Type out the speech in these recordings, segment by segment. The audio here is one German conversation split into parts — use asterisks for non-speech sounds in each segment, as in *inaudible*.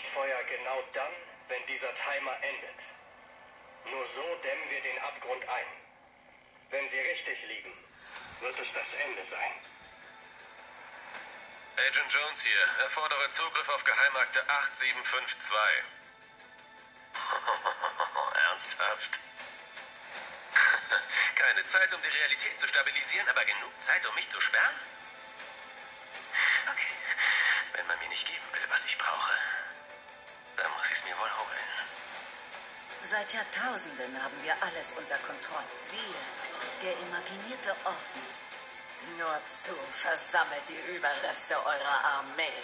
Leuchtfeuer genau dann, wenn dieser Timer endet. Nur so dämmen wir den Abgrund ein. Wenn sie richtig liegen, wird es das Ende sein. Agent Jones hier. Erfordere Zugriff auf Geheimakte 8752. *laughs* Ernsthaft? *laughs* Keine Zeit, um die Realität zu stabilisieren, aber genug Zeit, um mich zu sperren? Wohl holen. Seit Jahrtausenden haben wir alles unter Kontrolle. Wir, der imaginierte Orden. Nur zu versammelt die Überreste eurer Armee.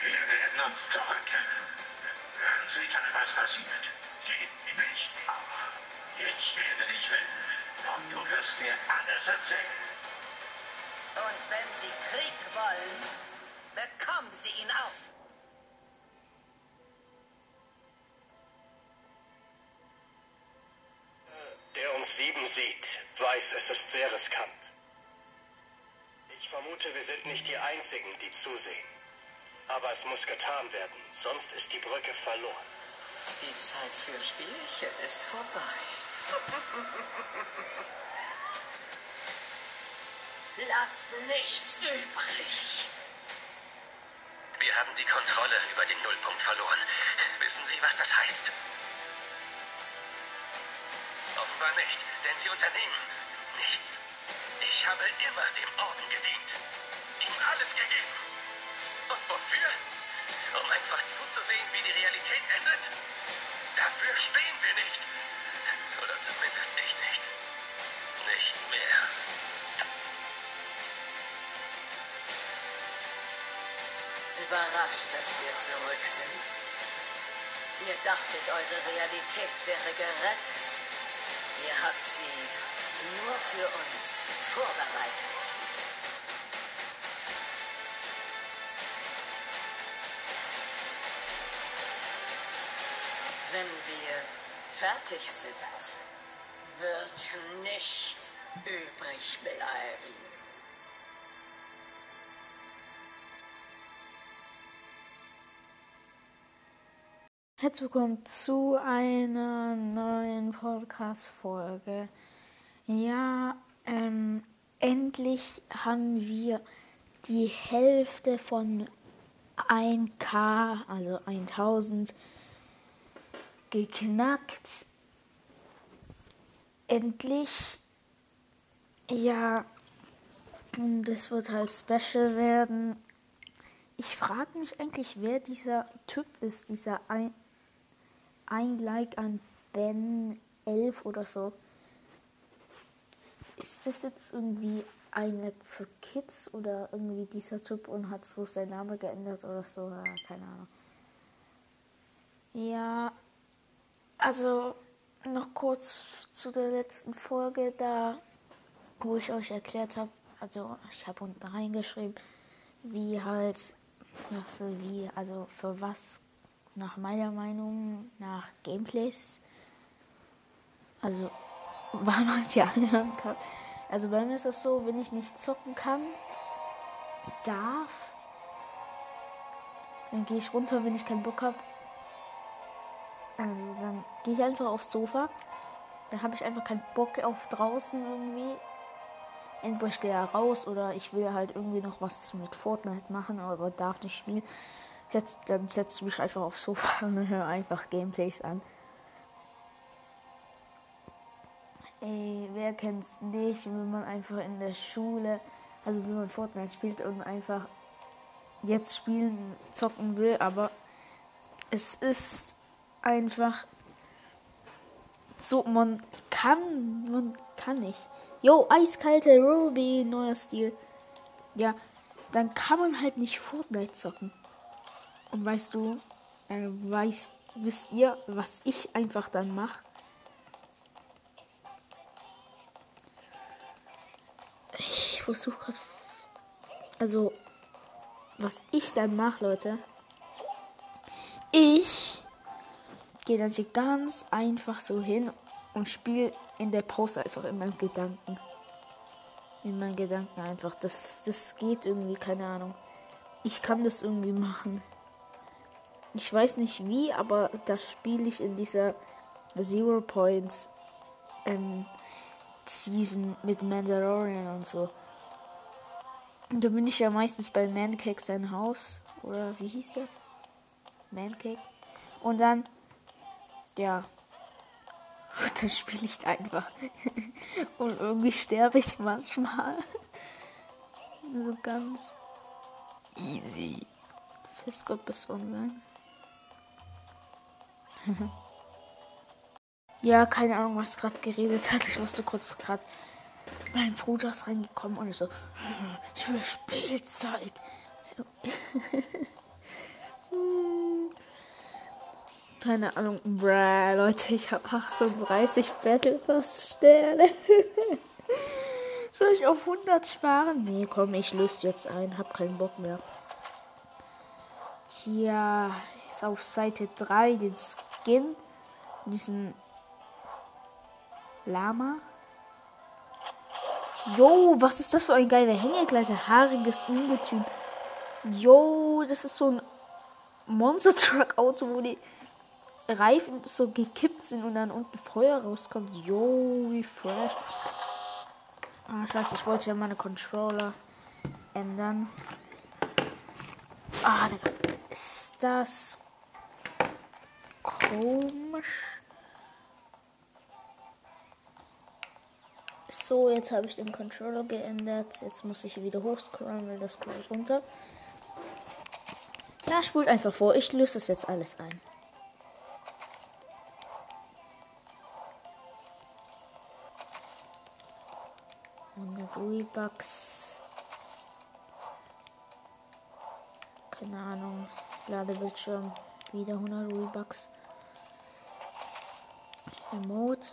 Wir werden uns zurückkehren. Hören Sie dann, was passiert. Gib nicht auf. Ich werde dich finden. Und du wirst mir alles erzählen. Und wenn Sie Krieg wollen, bekommen Sie ihn auch. Sieht, weiß, es ist sehr riskant. Ich vermute, wir sind nicht die Einzigen, die zusehen. Aber es muss getan werden, sonst ist die Brücke verloren. Die Zeit für Spielchen ist vorbei. *laughs* Lasst nichts übrig. Wir haben die Kontrolle über den Nullpunkt verloren. Wissen Sie, was das heißt? Offenbar nicht, denn Sie unternehmen nichts. Ich habe immer dem Orden gedient. Ihm alles gegeben. Und wofür? Um einfach zuzusehen, wie die Realität endet? Dafür stehen wir nicht. Oder zumindest ich nicht. Nicht mehr. Überrascht, dass wir zurück sind. Ihr dachtet, eure Realität wäre gerettet. Ihr habt sie nur für uns vorbereitet. Wenn wir fertig sind, wird nichts übrig bleiben. Herzlich willkommen zu einer neuen Podcast-Folge. Ja, ähm, endlich haben wir die Hälfte von 1K, also 1000, geknackt. Endlich. Ja, das wird halt special werden. Ich frage mich eigentlich, wer dieser Typ ist, dieser ein, ein Like an Ben 11 oder so. Ist das jetzt irgendwie eine für Kids oder irgendwie dieser Typ und hat bloß seinen Namen geändert oder so? Ja, keine Ahnung. Ja, also noch kurz zu der letzten Folge, da wo ich euch erklärt habe, also ich habe unten reingeschrieben, wie halt, was für wie, also für was nach meiner Meinung nach Gameplays, also wann man die anhören. Also bei mir ist das so, wenn ich nicht zocken kann, darf, dann gehe ich runter, wenn ich keinen Bock habe. Also dann gehe ich einfach aufs Sofa. Dann habe ich einfach keinen Bock auf draußen irgendwie. Entweder ich gehe ja raus oder ich will halt irgendwie noch was mit Fortnite machen, aber darf nicht spielen. Jetzt, dann setze ich mich einfach aufs Sofa *laughs* und höre einfach Gameplays an. Ey, wer kennt's nicht, wenn man einfach in der Schule, also wenn man Fortnite spielt und einfach jetzt spielen, zocken will, aber es ist einfach so, man kann, man kann nicht. Yo, eiskalte Ruby, neuer Stil. Ja, dann kann man halt nicht Fortnite zocken. Und weißt du, äh, weißt, wisst ihr, was ich einfach dann mache? Ich versuche gerade. Also, was ich dann mache, Leute. Ich gehe dann hier ganz einfach so hin und spiele in der Pause einfach in meinen Gedanken. In meinen Gedanken einfach. Das, das geht irgendwie, keine Ahnung. Ich kann das irgendwie machen. Ich weiß nicht wie, aber das spiele ich in dieser Zero Points ähm, Season mit Mandalorian und so. Und da bin ich ja meistens bei Mancake sein Haus. Oder wie hieß der? Mancake. Und dann, ja. *laughs* Da spiele ich einfach. *laughs* Und irgendwie sterbe ich manchmal. *laughs* So ganz easy. Festgott bis online. Ja, keine Ahnung, was gerade geredet hat. Ich musste kurz gerade. Mein Bruder ist reingekommen und ich so, ich will Spielzeug. *laughs* Keine Ahnung, bruh, Leute, ich habe 38 Battle Pass Sterne. *laughs* Soll ich auf 100 sparen? Nee, komm, ich löse jetzt ein, hab keinen Bock mehr. Hier ist auf Seite 3 den Skin, diesen Lama. Jo, was ist das für ein geiler Hängegleiter? Haariges Ungetüm. Jo, das ist so ein Monster Truck Auto, wo die Reifen so gekippt sind und dann unten Feuer rauskommt. Jo, wie fresh. Ah, scheiße, ich wollte ja meine Controller ändern. Ah, ist das komisch? So, jetzt habe ich den Controller geändert. Jetzt muss ich wieder hochscrollen, weil das scrollt runter. Ja, spult einfach vor. Ich löse das jetzt alles ein. Ruibucks. Keine Ahnung. Ladebildschirm. Wieder 100 Ruibucks. Emote.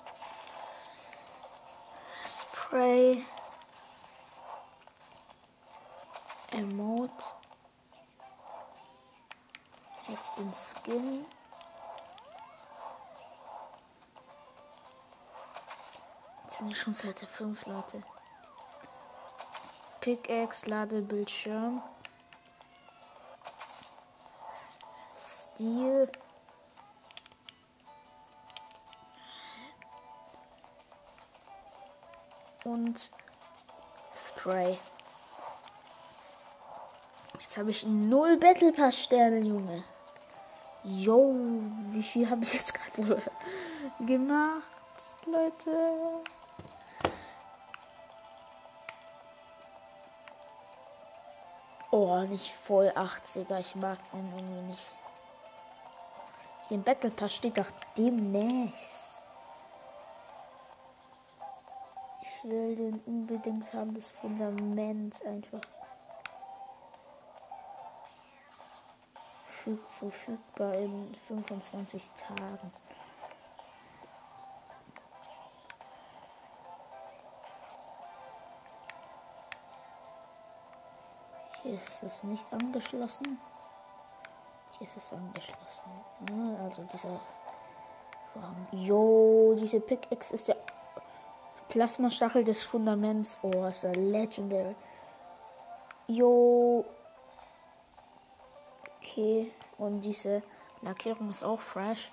Spray. Emote. Jetzt den Skin. Jetzt sind wir schon Seite 5, Leute. Pickaxe, Ladebildschirm. Stil. Und Spray. Jetzt habe ich null Battle Pass Sterne, Junge. Yo, wie viel habe ich jetzt gerade *laughs* gemacht, Leute? Oh, nicht voll 80er. Ich mag den irgendwie nicht. Den Battle Pass steht doch demnächst. Will den unbedingt haben, das Fundament einfach. Verfügbar in 25 Tagen. Hier ist es nicht angeschlossen. Hier ist es angeschlossen. Ja, also dieser. Jo, diese Pickaxe ist der Plasmastachel des Fundaments. Oh, ist der legendary. Jo. Okay. Und diese Lackierung ist auch fresh.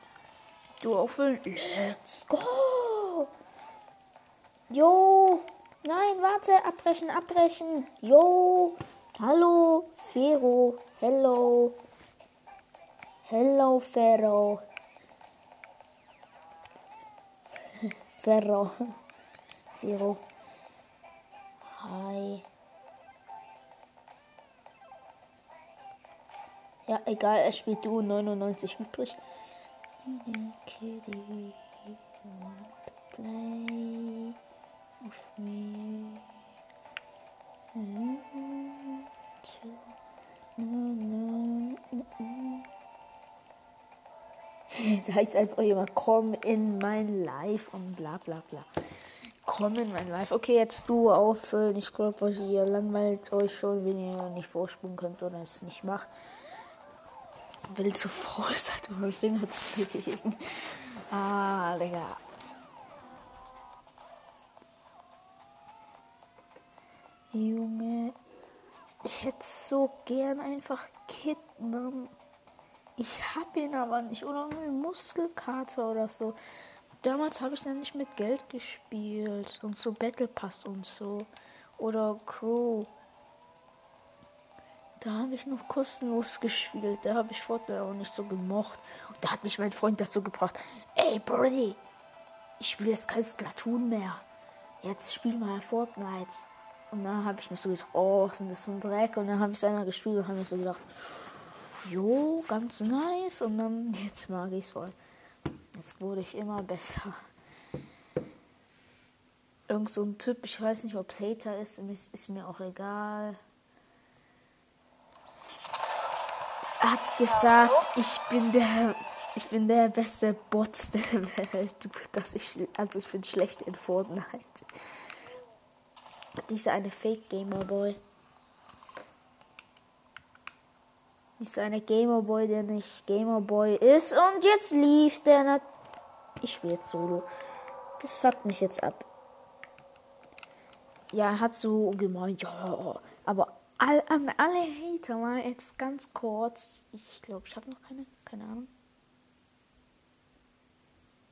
Du auffüllen. Let's go. Jo. Nein, warte. Abbrechen, abbrechen. Jo. Hallo, Fero. Hello. Hello, Fero. *laughs* Ferro. Fero. Hi. Ja, egal, er spielt du 99 übrig. Kitty, play. *laughs* Da heißt einfach jemand, komm in mein Live und bla bla bla. Komm in mein Live. Okay, jetzt du auffüllen. Ich glaube, ihr langweilt euch schon, wenn ihr nicht vorspulen könnt oder es nicht macht. Will zu voll seid, um Finger zu bewegen. *laughs* Ah, Digga. Junge. Ich hätte so gern einfach Kidman Ich habe ihn aber nicht. Oder eine Muskelkarte oder so. Damals habe ich dann nicht mit Geld gespielt. Und so Battle Pass und so. Oder Crew. Da habe ich noch kostenlos gespielt. Da habe ich Fortnite auch nicht so gemocht. Und da hat mich mein Freund dazu gebracht. Ey, Brody, ich spiele jetzt kein Splatoon mehr. Jetzt spiel mal Fortnite. Und dann habe ich mir so gedacht, oh, ist das für ein Dreck? Und dann habe ich es einmal gespielt und habe mir so gedacht, jo, ganz nice. Und dann, jetzt mag ich es voll. Jetzt wurde ich immer besser. Irgend so ein Typ, ich weiß nicht, ob es Hater ist, ist mir auch egal. Hat gesagt, ich bin der, ich bin der beste Bot der Welt. *laughs* Dass ich, also ich bin schlecht in Fortnite. Dieser eine Fake Gamer Boy. Dieser eine Gamer Boy, der nicht Gamer Boy ist. Und jetzt lief der. Nat ich spiele jetzt Solo. Das fuckt mich jetzt ab. Ja, hat so gemeint, ja, aber all, an alle Hater mal jetzt ganz kurz. Ich glaube, ich habe noch keine, keine Ahnung.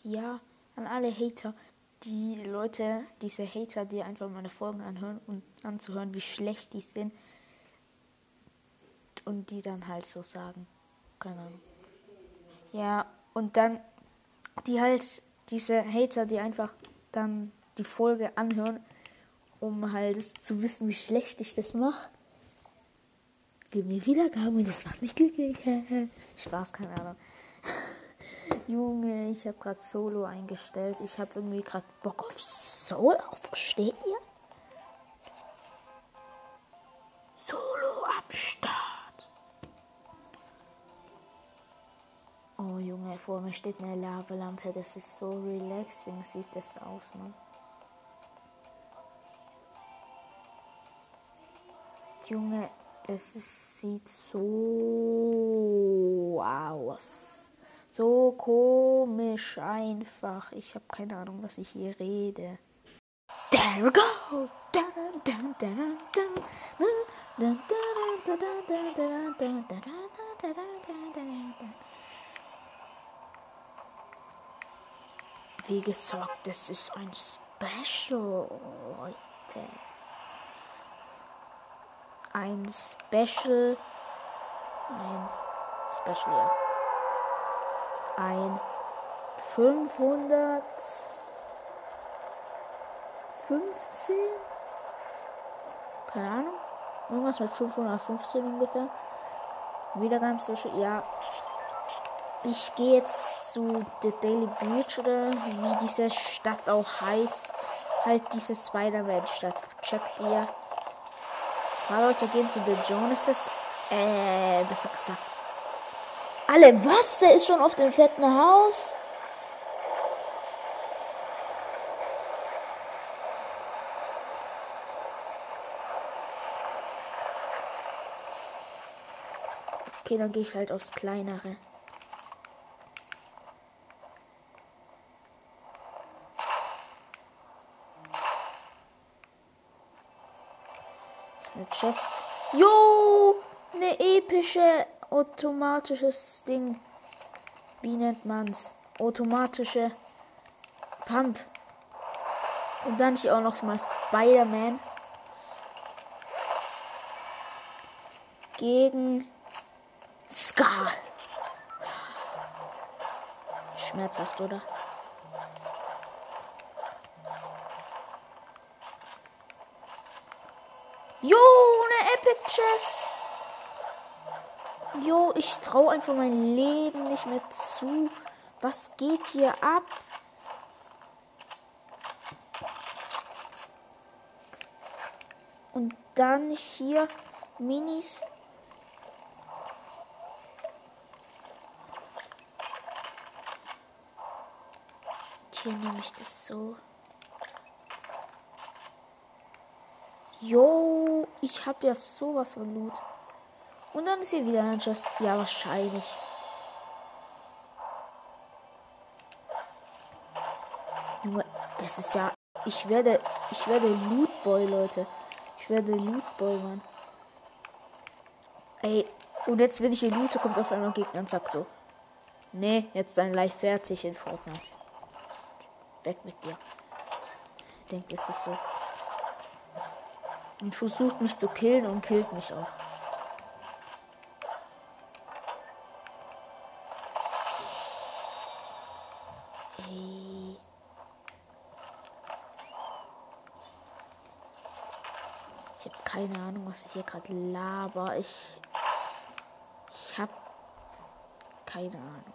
Ja, an alle Hater die Leute, diese Hater, die einfach meine Folgen anhören und anzuhören, wie schlecht die sind. Und die dann halt so sagen. Keine Ahnung. Ja, und dann die halt, diese Hater, die einfach dann die Folge anhören, um halt zu wissen, wie schlecht ich das mache. Gib mir Wiedergaben und das macht mich glücklich. Spaß, keine Ahnung. *laughs* Junge, ich habe gerade Solo eingestellt. Ich habe irgendwie gerade Bock auf Solo. Versteht ihr? Oh Junge, vor mir steht eine Lavalampe. Das ist so relaxing, sieht das aus, Mann. Junge, das ist, sieht so aus so komisch einfach. Ich habe keine Ahnung, was ich hier rede. There we go. Wie gesagt, das ist ein Special heute. Ein Special. Ein Special, ja ein 515 keine Ahnung irgendwas mit 515 ungefähr wieder ganz Social ja ich gehe jetzt zu The Daily Beach oder wie diese Stadt auch heißt halt diese Spider-Man-Stadt checkt ihr paar Leute gehen zu The Jonases äh besser gesagt alle, was? Der ist schon auf dem fetten Haus? Okay, dann gehe ich halt aufs kleinere. Eine Chest. Jo, eine epische automatisches Ding. Wie nennt man's? Automatische Pump. Und dann hier auch noch mal Spider-Man. Gegen Scar. Schmerzhaft, oder? Jo, eine Epic Chest. Jo, ich traue einfach mein Leben nicht mehr zu. Was geht hier ab? Und dann hier Minis. Hier nehme ich das so. Jo, ich habe ja sowas von Loot. Und dann ist hier wieder ein Chest. Ja, wahrscheinlich. Junge, das ist ja. Ich werde. Ich werde Lootboy, Leute. Ich werde Lootboy, Mann. Ey, Und jetzt, wenn ich hier loote, kommt auf einmal ein Gegner und sagt so. Nee, jetzt dein Live fertig in Fortnite. Weg mit dir. Denkt es ist so. Und versucht mich zu killen und killt mich auch. Keine Ahnung, was ich hier gerade laber. Ich. Ich habe keine Ahnung.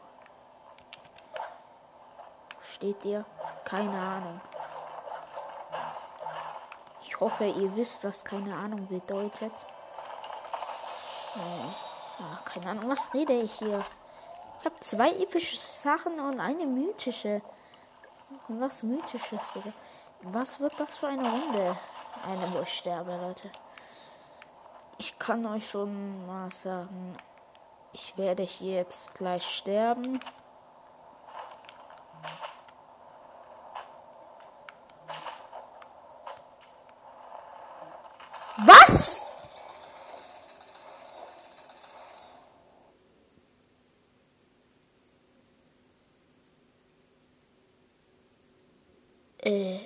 Steht dir? Keine Ahnung. Ich hoffe, ihr wisst, was keine Ahnung bedeutet. Äh, ah, keine Ahnung, was rede ich hier? Ich habe zwei epische Sachen und eine mythische. Und was mythisches, Digga? Was wird das für eine Runde? Eine, wo ich sterbe, Leute. Ich kann euch schon mal sagen, ich werde hier jetzt gleich sterben. Was? Äh,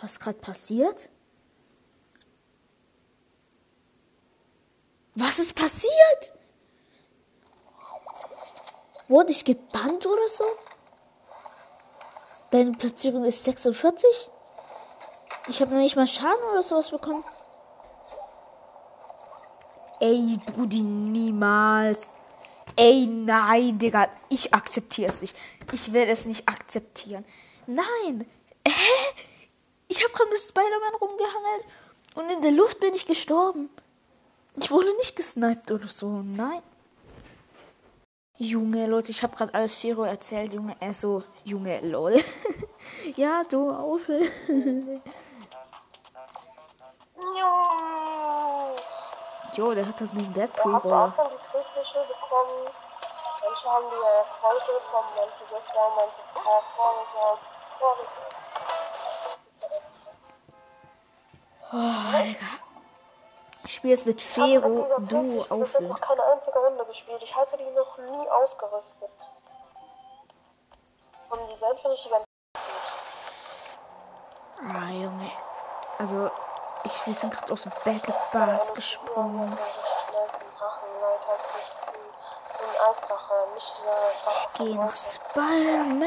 was gerade passiert? Was ist passiert? Wurde ich gebannt oder so? Deine Platzierung ist 46? Ich habe noch nicht mal Schaden oder sowas bekommen. Ey, Brudi, niemals. Ey, nein, Digga. Ich akzeptiere es nicht. Ich werde es nicht akzeptieren. Nein. Hä? Ich habe gerade mit Spider-Man rumgehangelt und in der Luft bin ich gestorben. Ich wurde nicht gesniped oder so. Nein. Junge, Leute, ich habe gerade alles Fero erzählt, Junge. Er so, Junge, lol. *laughs* ja, du auf. *laughs* jo, der hat halt einen Wir Deadpool-Roller. haben auch schon die Friedliche bekommen. Manche haben die ja heute bekommen, manche gestern, manche Tag vorgesagt. Vorgesagt. Oh, Digga. Ich spiele jetzt mit Fero, du bis jetzt auffüllen. noch keine einzige Runde gespielt. Ich hatte die noch nie ausgerüstet. Und die selbst finde ich die ganz Ah, Junge. Also, ich, wir sind gerade aus dem Battle Pass gesprungen. Drache. Ich gehe nach Spider-Man.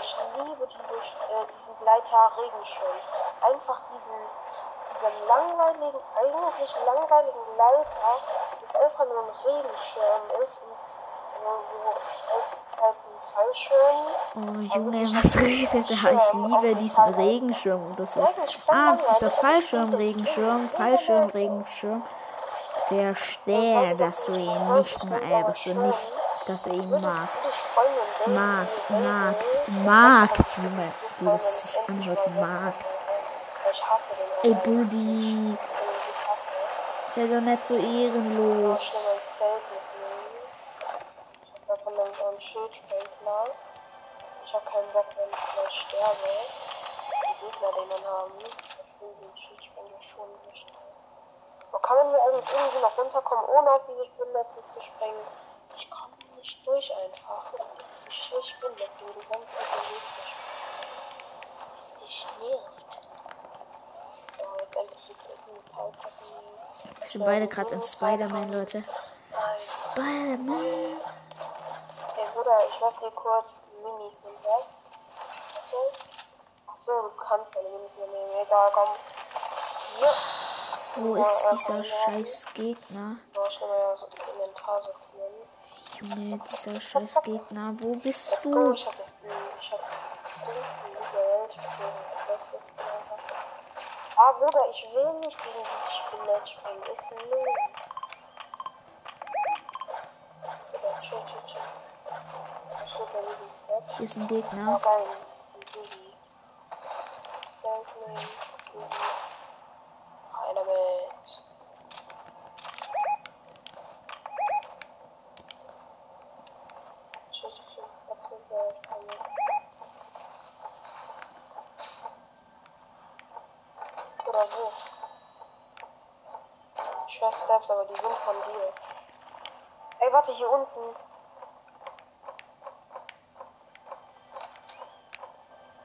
Ich liebe diese, äh, diesen Gleiter Regenschirm. Einfach diesen, diesen langweiligen, eigentlich langweiligen Gleiter, das einfach nur ein Regenschirm ist und so halt ein Fallschirm. Oh, Junge, was redet er? Ich liebe diesen Regenschirm oder so. Ah, dieser Fallschirmregenschirm, Fallschirmregenschirm. Verstehe, dass du ihn nicht mal, äh, dass du nicht, dass er ihn mag. Markt, Markt, Markt, Junge. Wie das sich anhört, Markt. Ich den Ey, Buddy, Ich sei doch nicht so Ich ehrenlos. will. Ich. Ich habe keinen Bock, wenn ich gleich sterbe. Die Gegner, die man haben, ich den Schildsprengler schon wichtig. Aber kann man hier eigentlich irgendwie noch runterkommen, ohne auf diese Spinnennetze zu sprengen? Ich komme nicht durch einfach. Ich, ich nicht du ganze Zeit im Weg zu Dich nervt. So, jetzt endlich die dritten Metallplatten. Wir sind beide gerade in Spider-Man, Leute. Spider-Man. Hey Bruder, ich mach dir kurz Mini von weg. Achso, du kannst keine Minis mehr nehmen. Egal, komm. Ja. Wo ist dieser scheiß Gegner? Ich ja das. Junge, dieser scheiß Gegner. Wo bist go, du? ich hab das Ding. Ich hab das Ding in dieser Welt. Ich bin das jetzt einfach. Ah, Bruder, ich will nicht gegen die Spinne springen. Ist null. Bruder, chill, chill, chill. Ich will da liegen. Jetzt. Hier ist ein Gegner ein Digi. Selfman, Digi. Einer mit. Tschüss, tschüss, okay, sehr spannend. Oder wo? Ich höre Steps, aber die sind von dir. Ey, warte, hier unten.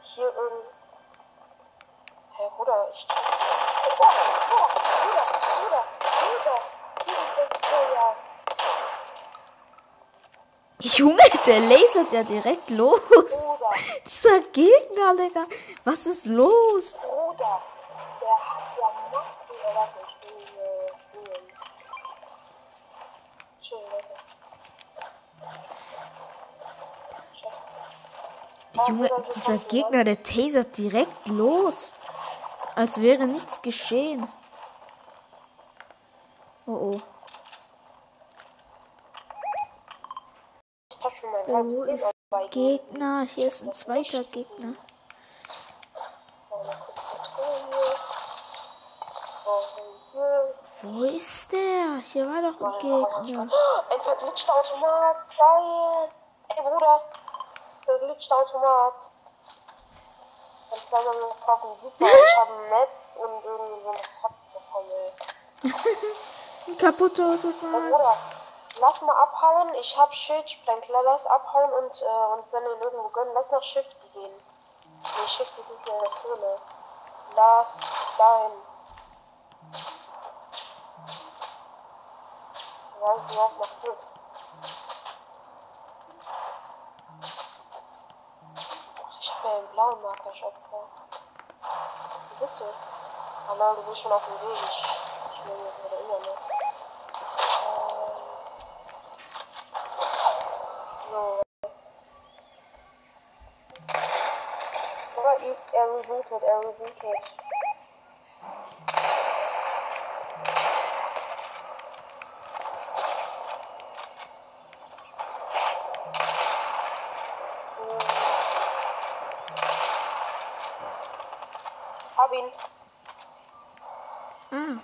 Hier irgend... Hey, Bruder, ich... Bruder, Bruder, Bruder, Bruder, Bruder. Hier ist der... Oh, ja. Junge, der lasert ja direkt los. Bruder, Dieser Gegner, Digga. Was ist los? Bruder. Der hat ja Macht. Oh, warte, ich will hier spielen. Chill, Leute. Junge, dieser Gegner, der tasert direkt los. Als wäre nichts geschehen. Oh oh. Mein Wo ist Gegner? Hier ist ein zweiter Gegner. Wo ist der? Hier war doch ein Gegner. Ein verglitschter Automat. Geil. Ey, Bruder. Verglitschter Automat. Dann kann man noch kaufen. Super. Ich habe ein Netz und irgendwie so eine Katze. Ein kaputter Automat. Lass mal abhauen. Ich hab Schildsprenkler. Lass abhauen und äh, dann in irgendwo gönnen. Lass nach Shift gehen. Nee, Shift ist nicht mehr in der Zone. Lass dahin. Ja, ich mach mal gut. Ach, Ich hab ja einen blauen Marker-Shop gekauft. Wo bist du? Ah nein, du bist schon auf dem Weg. Ich, ich will jetzt wieder noch. Ähm, so. Oder ist er rebootet? Er rebootet. Ihn. Ah.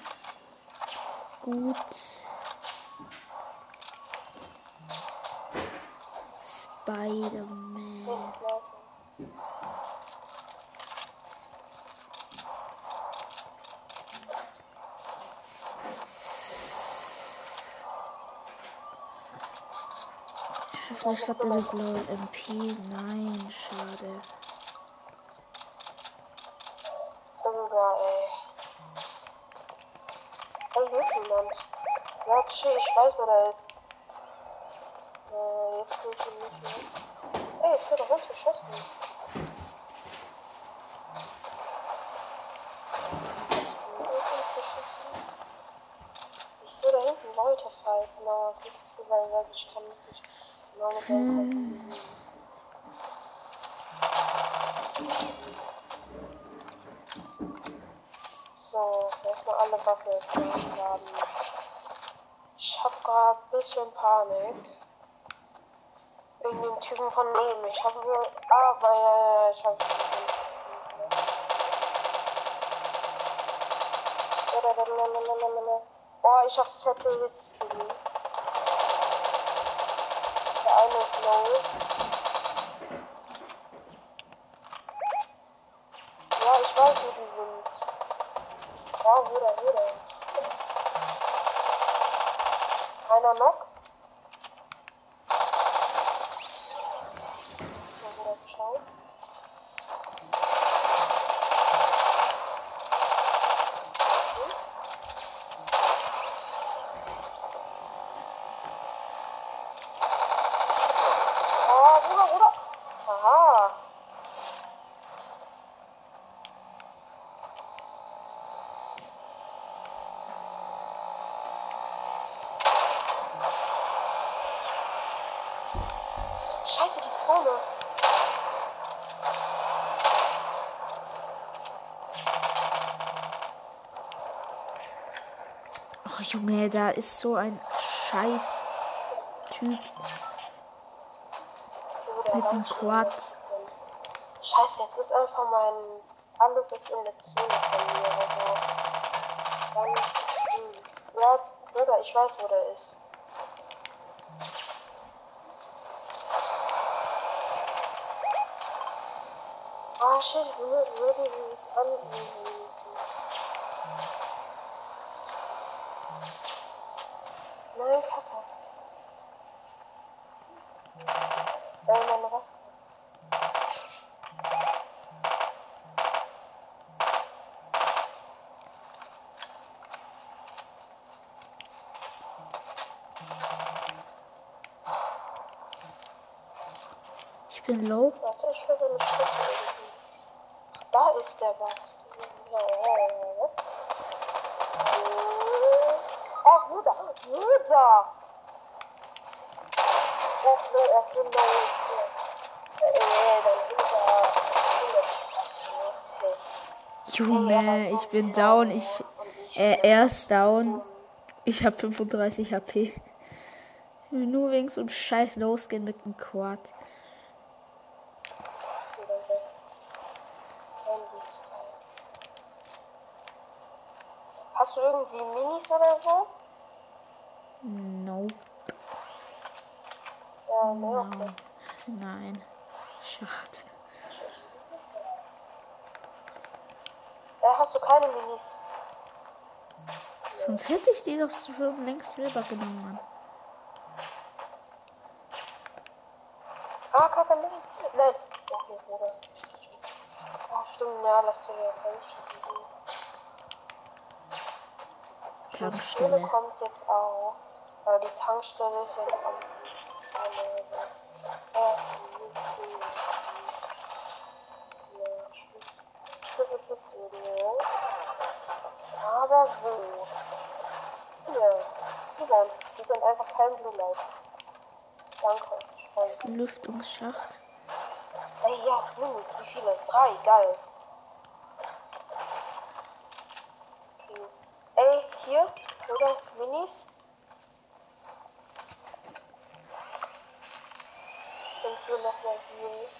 Gut. Spider-Man. Vielleicht hat er eine blaue MP. Nein, schade. Bruder, ey. Ey, hier ist jemand. Ja, okay, ich weiß, wo der ist. Äh, jetzt will ich ihn nicht mehr. Ey, jetzt wird er uns geschossen. Ich sehe da hinten Leute fighten, aber es ist zu weit weg. Ich kann nicht nicht genau mit dem gucken. So, erstmal alle Waffen jetzt laden. Ich hab grad ein bisschen Panik. Wegen dem Typen von neben. Ich habe nur. Ah, weil ja, ja, ich hab. Oh, ich hab fette Hitzkugel. Der eine ist low. Ja, ich weiß, wo die sind. Ja, wo der, wo der? Einer noch? Mal wieder geschaut. Hm? Oh, Bruder, Bruder. Aha. Scheiße, die Zone. Oh Junge, da ist so ein scheiß Typ Bruder, mit einem. Quad. Scheiße, jetzt ist einfach mein. Alles ist in der Zone von mir. Also. Ganz mies. Ja, Bruder, ich weiß, wo der ist. Ah, shit, wir würden ihn annehmen. Ich bin low. Warte, ich höre irgendwie. Ach, da ist der was. Ach, Bruder, Bruder! Ach, nee, er ist low. Äh, dann ist er... Okay. Junge, ich bin down. Ich, äh, er ist down. Ich habe 35 HP. Nur wegen so einem scheiß Losgehen mit dem Quad. Hast du irgendwie Minis oder so? Nope. Ja, ne, No. okay. Nein. Schade. Ja, hast du keine Minis? Sonst hätte ich die doch schon längst selber genommen. Mann. Ah, Kacke, nein. Nein. Okay, Bruder. Ah, stimmt, ja, lass dir ja reinschieben. Die Tankstelle. kommt jetzt auch. Aber die Tankstelle ist noch am. Aber wo? Hier. Hier. Die sind einfach kein Blue Light. Danke. Lüftungsschacht. Ey, ja, Minis, wie viele? Drei, geil. Okay. Ey, hier, oder? Minis? Und hier nochmal Minis.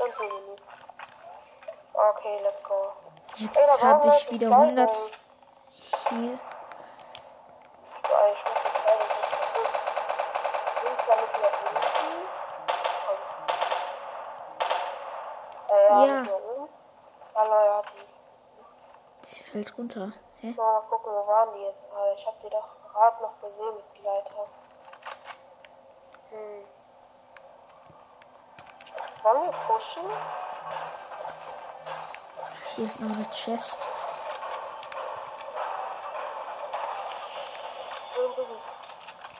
Und hier Minis. Okay, let's go. Jetzt habe ich wieder zwei 100 Rollen. hier. So, ey, ich muss jetzt leider nicht zurück. Links damit wieder hinten. Äh, ja, Ja. nicht mehr oben. Hallo, ja, fällt runter. Hä? Mal gucken, wo waren die jetzt gerade? Ich hab die doch gerade noch gesehen mit Gleiter. Hm. Wollen wir pushen? Hier ist noch eine Chest.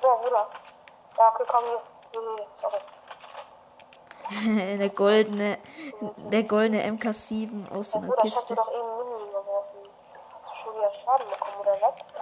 Boah, Bruder. Ja, okay, komm hier. Nee, sorry. eine *laughs* goldene, der goldene MK7 aus Ja, einer Bruder, ich hab dir Kiste. doch eben du schon wieder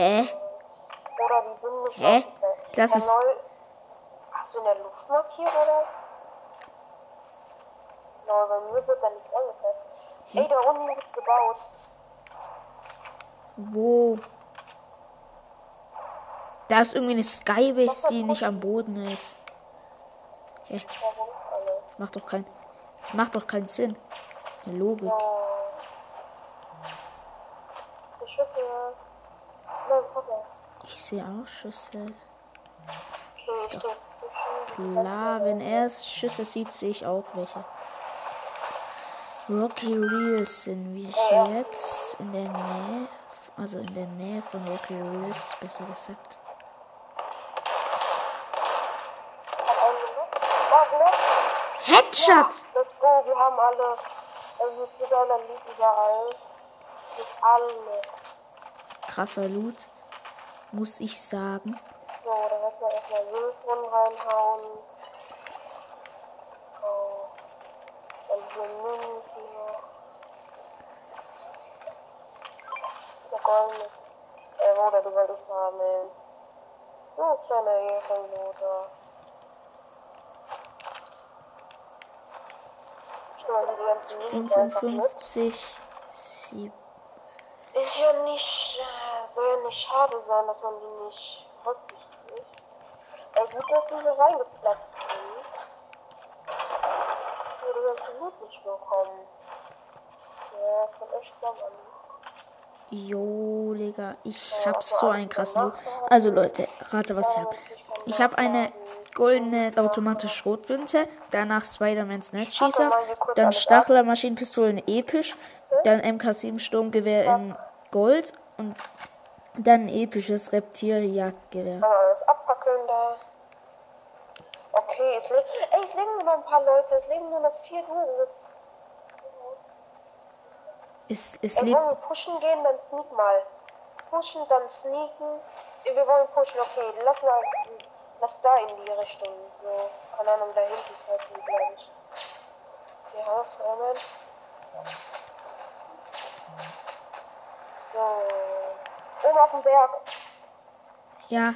Hä? Oder die sind nicht Hä? das ist- Neu Hast du in der Luft markiert, oder? No, bei mir wird da nichts angezeigt. Ey, da unten wird gebaut. Wo? Da ist irgendwie eine Skybase, die nicht am Boden ist. Hä? Macht doch kein. Das macht doch keinen Sinn. Eine Logik. So. Die Schüsse. Nein, Papa. Ich sehe auch Schüsse. Ich doch. Klar, wenn er Schüsse sieht, sehe ich auch welche. Rocky Reels sind wir jetzt in der Nähe. Also in der Nähe von Rocky Reels, besser gesagt. Headshot! Let's go, wir haben alle. Es ist wieder ein Lied überall. Nicht alle. Krasser Loot, muss ich sagen. So, dann lassen wir erstmal Mülltonnen reinhauen. So. Dann hier Minis noch. Der goldene. Äh, Bruder, du wolltest sammeln. Du kleiner Ehrenloser. Schau mal, die ganzen mit. 55, 7. Ist ja nicht, äh, soll ja nicht schade sein, dass man die nicht berücksichtigt. Ey, gut, dass die hier reingeplatzt. Ich würde das Blut nicht bekommen. Ja, von echt dumm an. Jo, Digga, ich hab so einen krassen Loot. Also Leute, rate was ich hab. Ich habe eine goldene automatische Schrotwinte, danach Spider-Mans Netzschießer, dann Stachler Maschinenpistolen episch, dann MK7 Sturmgewehr in Gold und dann episches Reptilienjagdgewehr. Kann man alles abfackeln da. Okay, es, le Ey, es leben nur noch ein paar Leute. Es leben nur noch vier Duos. Es, es Ey, wollen wir pushen gehen, dann sneak mal. Pushen, dann sneaken. Wir wollen pushen, okay. Lass, mal, lass da in die Richtung. So, keine Ahnung, da hinten fährt die, glaube ich. Ja, Moment. So. Oben auf dem Berg. Ja,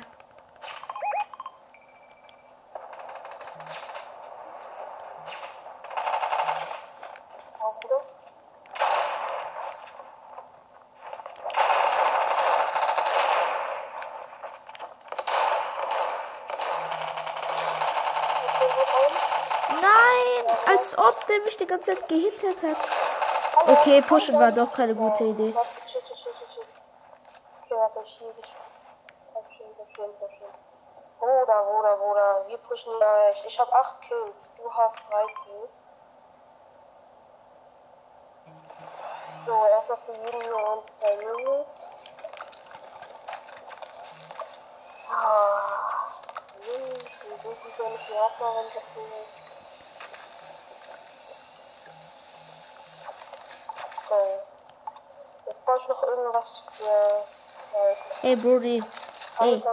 nein, als ob der mich die ganze Zeit gehittet hat. Okay, pushen war doch keine gute Idee. Warte, shit, shit, shit, shit, shit. Okay, warte, ich schiebe dich. Bleib schön, bleib schön, bleib schön. Bruder, Bruder, Bruder, ja echt. Ich hab 8 Kills, du hast 3 Kills. So, erstmal für jeden hier uns zwei Minis. So. Hm, wir dürfen so nicht das so ist. So. Jetzt brauche ich noch irgendwas für. Äh, Hey, Brody. Hey, die.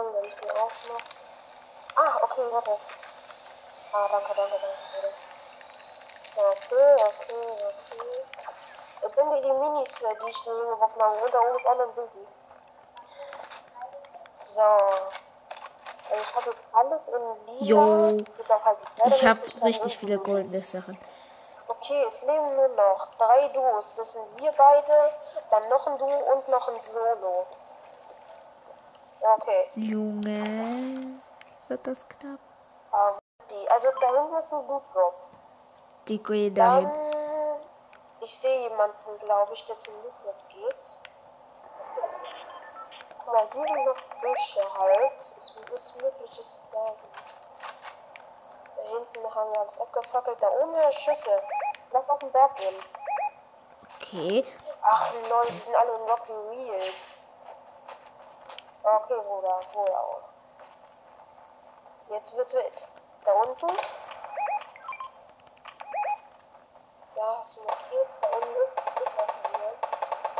Ah, okay, warte. Ah, danke, danke, danke. Okay, okay, okay. Ich bin dir die Minis, die ich dir hingeworfen habe. Und da oben ist ein Biggie. So. Also Ich habe jetzt alles in lila. Jo. Halt ich habe richtig viele goldene Sachen. Okay, es leben nur noch drei Duos. Das sind wir beide, dann noch ein Duo und noch ein Solo. Okay. Junge, wird das knapp? Also da hinten ist ein Loot Drop. Die Dann, dahin. ich sehe jemanden, glaube ich, der zum Loot Drop geht. Guck mal, hier sind noch Büsche halt. Es ist möglich, dass da. Da hinten haben wir alles abgefackelt. Da oben Schüsse. Lass auf den Berg gehen. Okay. Ach nein, die sind alle in Rocky Wheels. Okay, Bruder, wohl auch. Jetzt wird's wild. Da unten. Ja, hast du markiert. Da unten ist, mir.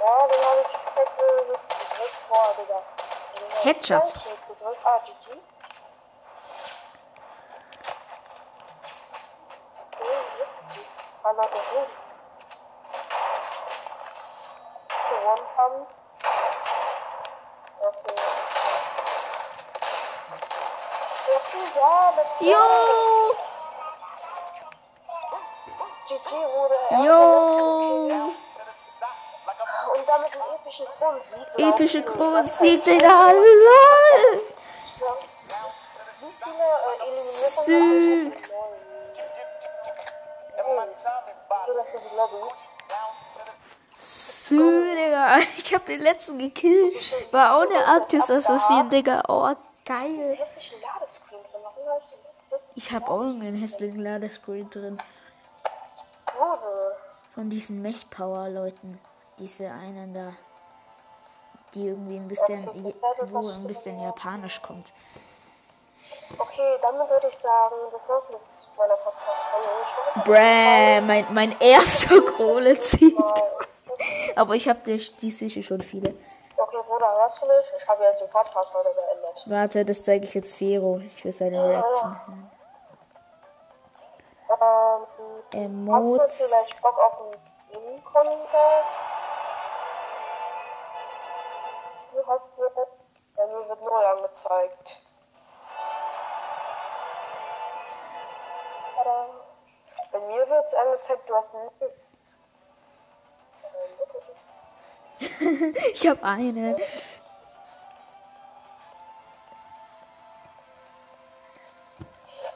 Ja, den habe ich fette Hit gedrückt. Boah, Digga. Headshot. Ah, GG. Ah, Leute, hin. Gewonnen haben. Okay. Okay, ja, das Jo! Jo! Und damit einen epischen Grundsieg. Epische. Grundsieg, Digga. LOL! Sü. Sü, Digga. Ich hab den letzten gekillt. War auch der Artis Assassin, Digga. Oh, geil. Hässlichen Ladescreen drin. Warum habe ich den hässlichen Ich hab auch einen hässlichen Ladescreen drin. Von diesen Mech-Power-Leuten. Diese einen da. Die irgendwie ein bisschen, wo ein bisschen japanisch kommt. Okay, dann würde ich sagen, das war's mit meiner Podcast-Folge. Bräh, mein, mein erster Kohle-Ziel. *laughs* Aber ich hab die, sicher schon viele. Okay, Bruder, hörst du mich? Ich habe jetzt die Podcast-Folge beendet. Warte, das zeige ich jetzt Fero. Ich will seine Reaction hören. Ähm, hast du Emotes. vielleicht Bock auf einen Skin-Contest? Du hast jetzt, bei mir wird neu angezeigt. Tada. Bei mir wird angezeigt, du hast null. *laughs* Ich hab eine.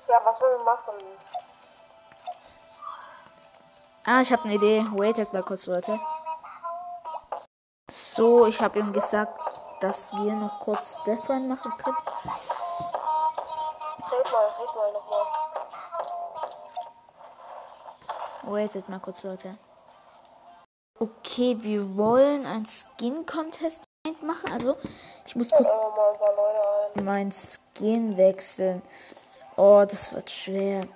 Ja, was wollen wir machen? Ah, ich hab eine Idee. Waitet mal kurz, Leute. So, ich habe ihm gesagt, dass wir noch kurz Death Run machen können. Red mal, red mal nochmal. Waitet mal kurz, Leute. Okay, wir wollen ein Skin-Contest machen. Also, ich muss kurz Oh, mein Skin wechseln. Oh, das wird schwer.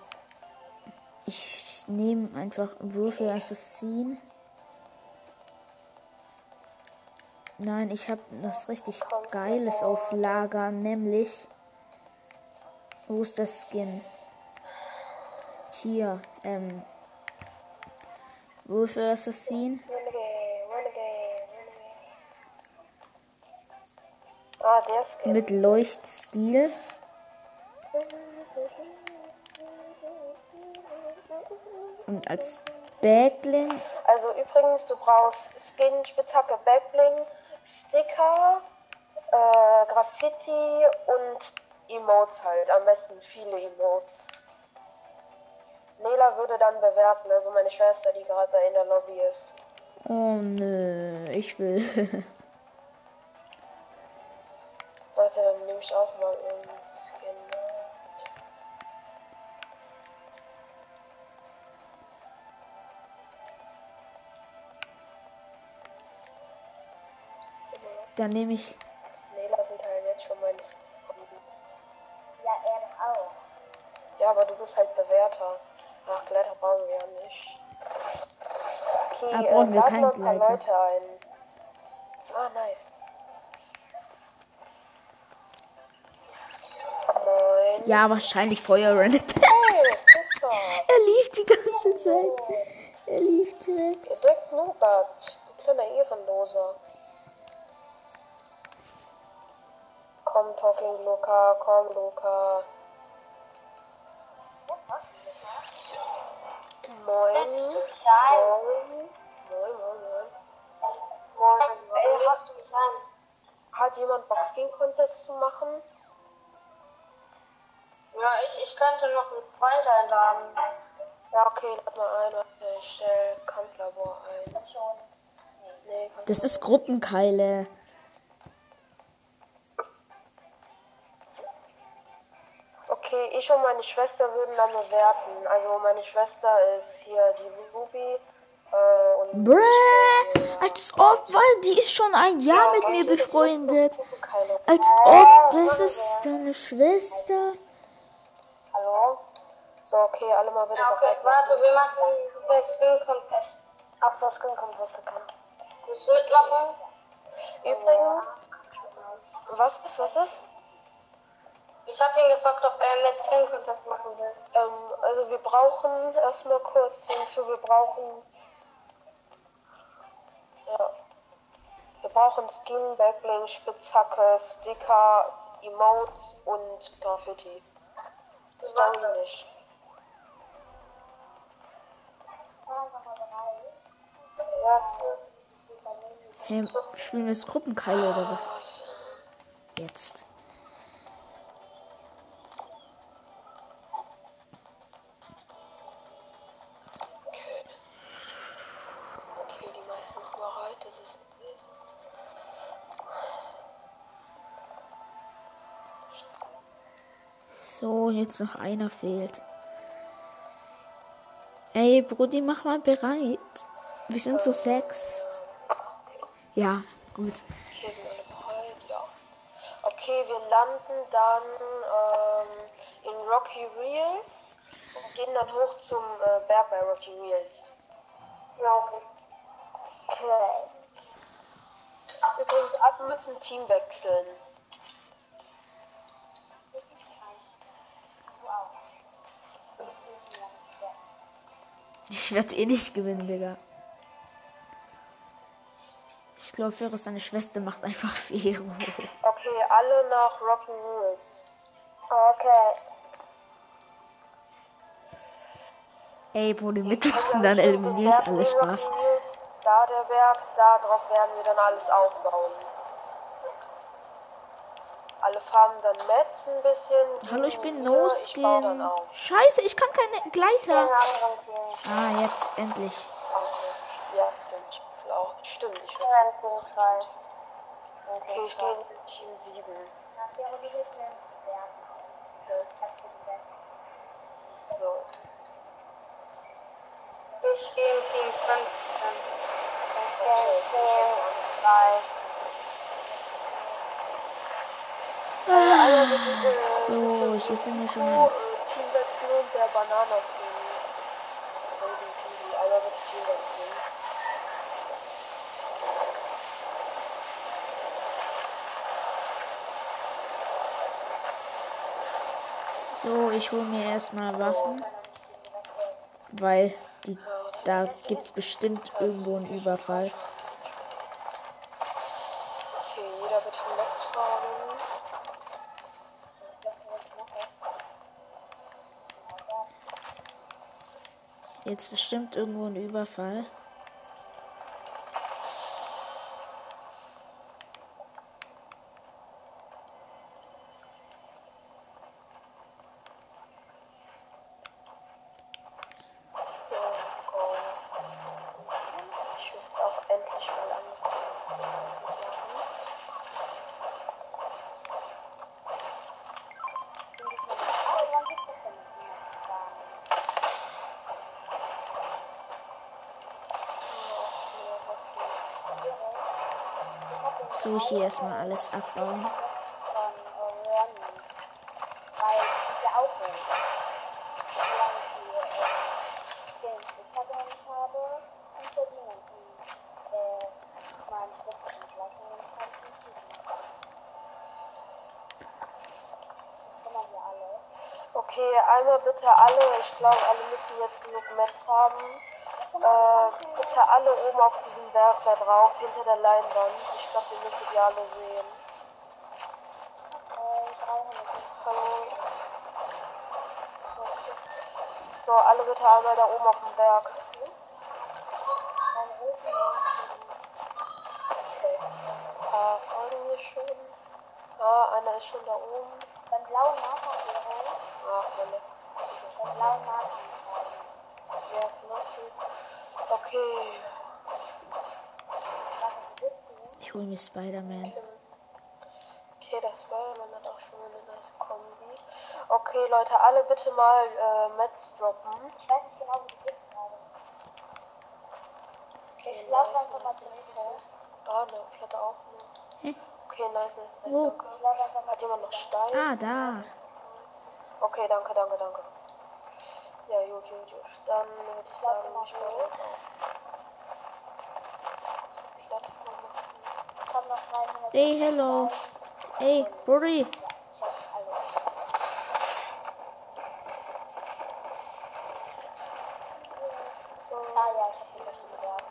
Ich nehme einfach Würfel Assassin. Nein, ich habe was richtig Geiles auf Lager, nämlich. Wo ist das Skin? Hier, ähm. Würfel Assassin. Ah. Mit Leuchtstil. Und als Backling Also übrigens, du brauchst Skin, Spitzhacke, Backbling, Sticker, äh, Graffiti und Emotes halt. Am besten viele Emotes. Nela würde dann bewerten, also meine Schwester, die gerade in der Lobby ist. Oh nö, ich will. *laughs* Warte, dann nehme ich auch mal einen Dann nehme ich. Nela sieht halt jetzt schon meine Skin. Ja, er doch auch. Ja, aber du bist halt Bewerter. Ach, Gleiter brauchen wir ja nicht. Okay, Ah, brauchen wir lad keinen mal ein paar Gleiter. Leute ein. Ah, nice. Moin. Ja, wahrscheinlich Feuerrennet. Hey, Pisser. *laughs* er lief die ganze Zeit. Er lief direkt. Ihr drückt Nubat, du kleiner Ehrenloser. Talking Luca, komm, Luca. Moin. Moin. Moin, moin, moin. Moin. Ey, hast du mich an? Hat jemand Skin Contest zu machen? Ja, ich, ich könnte noch einen Freund einladen. Ja, okay, lad mal ein. Ich stell Kampflabor ein. Das ist Gruppenkeile. Okay, ich und meine Schwester würden dann bewerten. Also meine Schwester ist hier die Ruby. Äh, und Bräh, als ob, weil die ist schon ein Jahr mit mir befreundet. Als ob, das ist seine Schwester. Hallo? So, okay, alle mal bitte Ja, okay, warte, wir machen den Skin Contest. Ab was Skin Contest kann. Willst du mitmachen? Übrigens, was ist, was ist? Ich habe ihn gefragt, ob er mit Skin Contest machen will. Ähm, also wir brauchen erstmal kurz hinzu, wir brauchen. Ja. Wir brauchen Skin, Backbling, Spitzhacke, Sticker, Emotes und Graffiti. Story nicht. Warte. Hey, spielen wir das Gruppenkeile oder was? Jetzt. Jetzt noch einer fehlt. Ey, Brudi, mach mal bereit. Wir sind zu sechs. Ja, gut. Okay, sind alle bereit, ja. Okay, wir landen dann ähm, in Rocky Reels und gehen dann hoch zum äh, Berg bei Rocky Reels. Ja, okay. Okay. Übrigens, alle müssen Team wechseln. Ich werde eh nicht gewinnen, Digga. Ich glaube, wäre seine Schwester macht einfach *laughs* Fero. Okay, alle nach Rocky Reels. Okay. Ey, Brudi, mitmachen, dann eliminiere ich alles Spaß. Da der Berg, da drauf werden wir dann alles aufbauen. Alle farmen dann Metz ein bisschen. Hallo, ich bin Mühe, No Ich baue dann Skin. Scheiße, ich kann keine Gleiter. Team. Ah, jetzt endlich. Ach, ja, stimmt. Auch. Stimmt. Ich ist frei. Okay, ich gehe in Team 7. So. Ich gehe in Team 15. Okay, ich gehe in 3. So, ich ist mir schon. der Teamwechsel. So, ich hole mir erstmal Waffen. Weil die, da gibt es bestimmt irgendwo einen Überfall. Okay, jeder bitte Netz fahren. Jetzt bestimmt irgendwo ein Überfall. Hier erstmal alles abbauen. Okay, einmal bitte alle, ich glaube, alle müssen jetzt genug Metz haben. Äh, bitte alle oben auf diesem Berg da drauf, hinter der Leinwand. Ich glaube, ihr müsstet die alle sehen. Hallo. So, alle bitte einmal da oben auf dem Berg. Ah, folgen wir schon. Ah, einer ist schon da oben. Beim blauen Marker wäre Ach, meine. beim blauen Marker Ja, Knochen. Okay. Ich hole mir Spider-Man. Okay, das Spider-Man hat auch schon eine nice Kombi. Okay, Leute, alle bitte mal äh, Mets droppen. Ich weiß nicht genau, wo du bist gerade. Okay, Ich laufe nice, einfach mal nice, zur nice, Mitte. nice. Ah, ne, Platte auch. Ne. Okay, nice, nice, nice, Wo? danke. Ich laufe einfach mal Hat jemand noch Stein? Ah, da. Okay, danke, danke, danke. Ja, gut, gut, gut. Dann würde ich sagen, ich auf. Plattform machen. Ich habe noch 300. Hey, hello. Hey, Brody. Ich habe alles. So, Ah ja, ich habe den schon gesagt.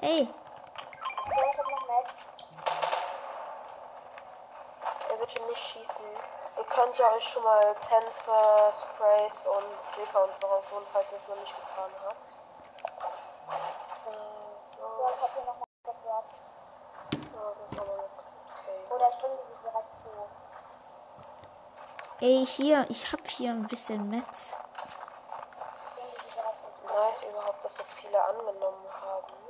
Hey, ich habe noch Netz. ihr bitte nicht schießen. Ihr könnt ja euch schon mal Tänze, Sprays und Sticker und so rausholen, falls ihr es noch nicht getan habt. Äh, So, so. ich habe hier noch mal gedroppt. Ja, das ist aber jetzt okay. Oder ich bringe sie direkt hoch. Ey, hier. Ich hab hier ein bisschen Metz. Nice überhaupt, dass so viele angenommen haben.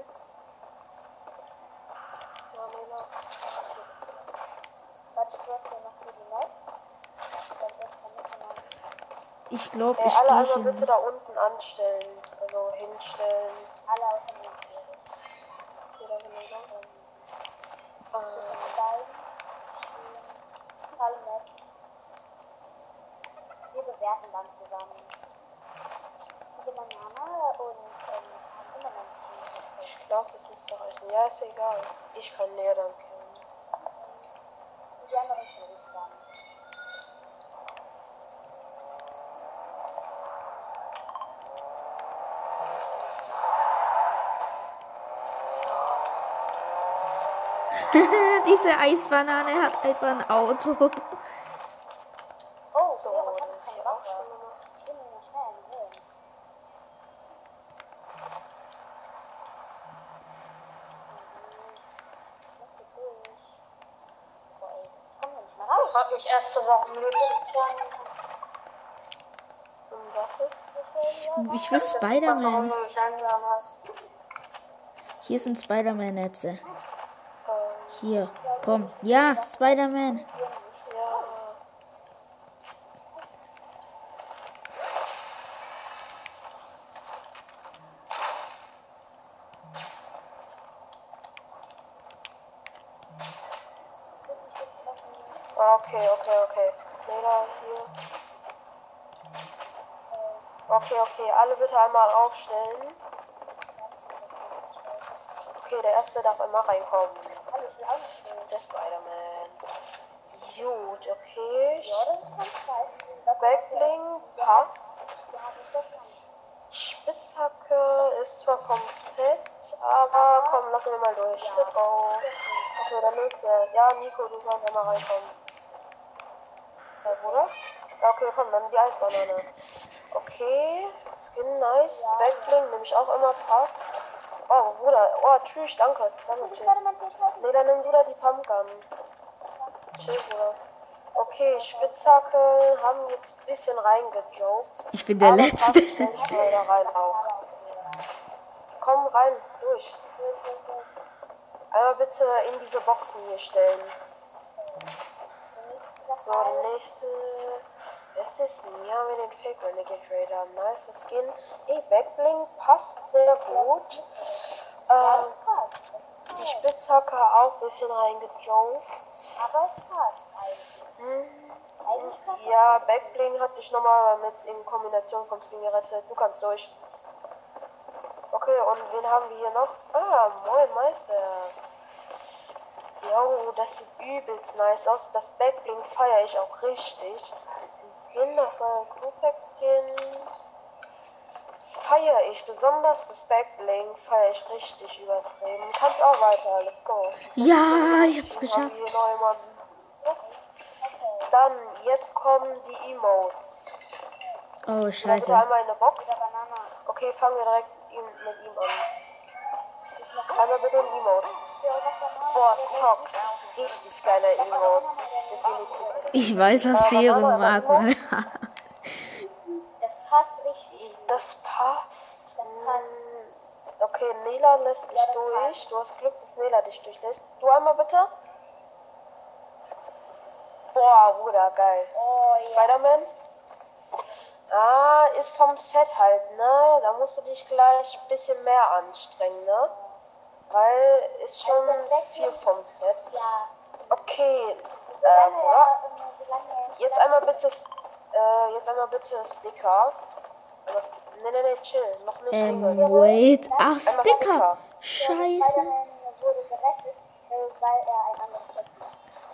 Ich glaube, ich alle gehe einmal bitte hier. da unten anstellen. Also hinstellen. Alle außer mir. Jeder genau. Ähm, Stein, Alle Netz. Wir bewerten dann zusammen. Diese Banane und ähm, haben immer noch nicht ich glaube, das müsste reichen. Ja, ist egal. Ich kann näher dann killen. Die anderen kriege ich dann. Diese Eisbanane hat einfach ein Auto. Oh, So, Leo, ich das habe ist keine hier auch Waffe. schon gemacht. Ich bin mir schnell am Höhen. Ich frag was ist? Ich will Spider-Man. Hier sind Spider-Man-Netze. Hier, komm. Ja, Spider-Man. ja. Okay, okay, okay. Lena hier. Okay, okay, alle bitte einmal aufstellen. Okay, der erste darf einmal reinkommen. Der Spider-Man. Gut, okay. Backbling passt. Spitzhacke ist zwar vom Set, aber komm, lassen wir mal durch. Let's go. Okay, dann ist äh, ja, Nico, du kannst einmal reinkommen. Ja, Bruder? Okay, komm, dann die Eisbanane. Okay, Skin nice. Backbling nehme ich auch immer passt. Oh, Bruder, oh, tschüss, danke. Danke, tschüss. Nee, dann nimm du da die Pumpgun. Chill, Bruder. Okay, Spitzhacke haben jetzt ein bisschen reingejoked. Ich bin der Aber Letzte. rein auch. Komm rein, durch. Einmal bitte in diese Boxen hier stellen. So, der nächste. Es ist Nia mit den Fake Renegade Raider. Nice Skin. Ey, Backbling passt sehr gut. Ähm, die Spitzhacke auch ein bisschen reingejoked. Aber es passt. Hm. Ja, Backbling hat dich nochmal mit in Kombination vom Skin gerettet. Du kannst durch. Okay, und wen haben wir hier noch? Ah, moin Meister. Jo, das sieht übelst nice aus. Das Backbling feiere ich auch richtig. Skin, das war ein Krupex-Skin. Feiere ich besonders das Backbling, feiere ich richtig übertrieben. Kannst auch weiter, let's go. Ja, ich hab's geschafft. Dann, jetzt kommen die Emotes. Oh, scheiße. einmal in eine Box. Okay, fangen wir direkt mit ihm an. Einmal bitte ein Emote. Boah, Socks. Richtig geiler Emote. Definitiv. Ich weiß, was Fero mag. ne? Das passt richtig. Das passt. Okay, Nela lässt dich durch. Du hast Glück, dass Nela dich durchlässt. Du einmal bitte. Boah, Bruder, geil. Oh ja. Spider-Man? Ah, ist vom Set halt, ne? Da musst du dich gleich ein bisschen mehr anstrengen, ne? Weil ist schon Also viel vom Set. Ja. Okay, äh, ähm, solange er jetzt einmal bitte, äh, jetzt einmal bitte Sticker. Nee, nee, nee, chill, noch nicht. Ähm, wait. Ach, Einmal Sticker. Scheiße. Äh.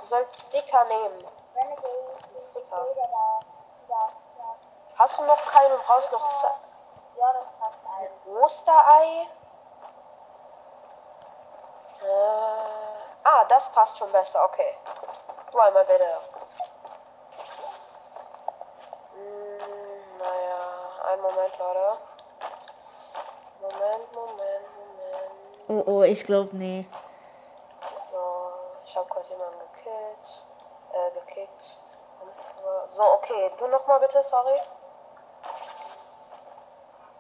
Du sollst Sticker nehmen. Renegade, Sticker. Ja, ja. Hast du noch keinen und brauchst noch Ze- Ja, das passt ein. Osterei? Äh, ah, das passt schon besser, okay. Du einmal bitte. Hm, naja, einen Moment, Leute. Moment, Moment, Moment. Oh, oh, ich glaube, nee. So, ich habe kurz jemanden gekillt. Äh, gekickt. So, okay, du nochmal bitte, sorry.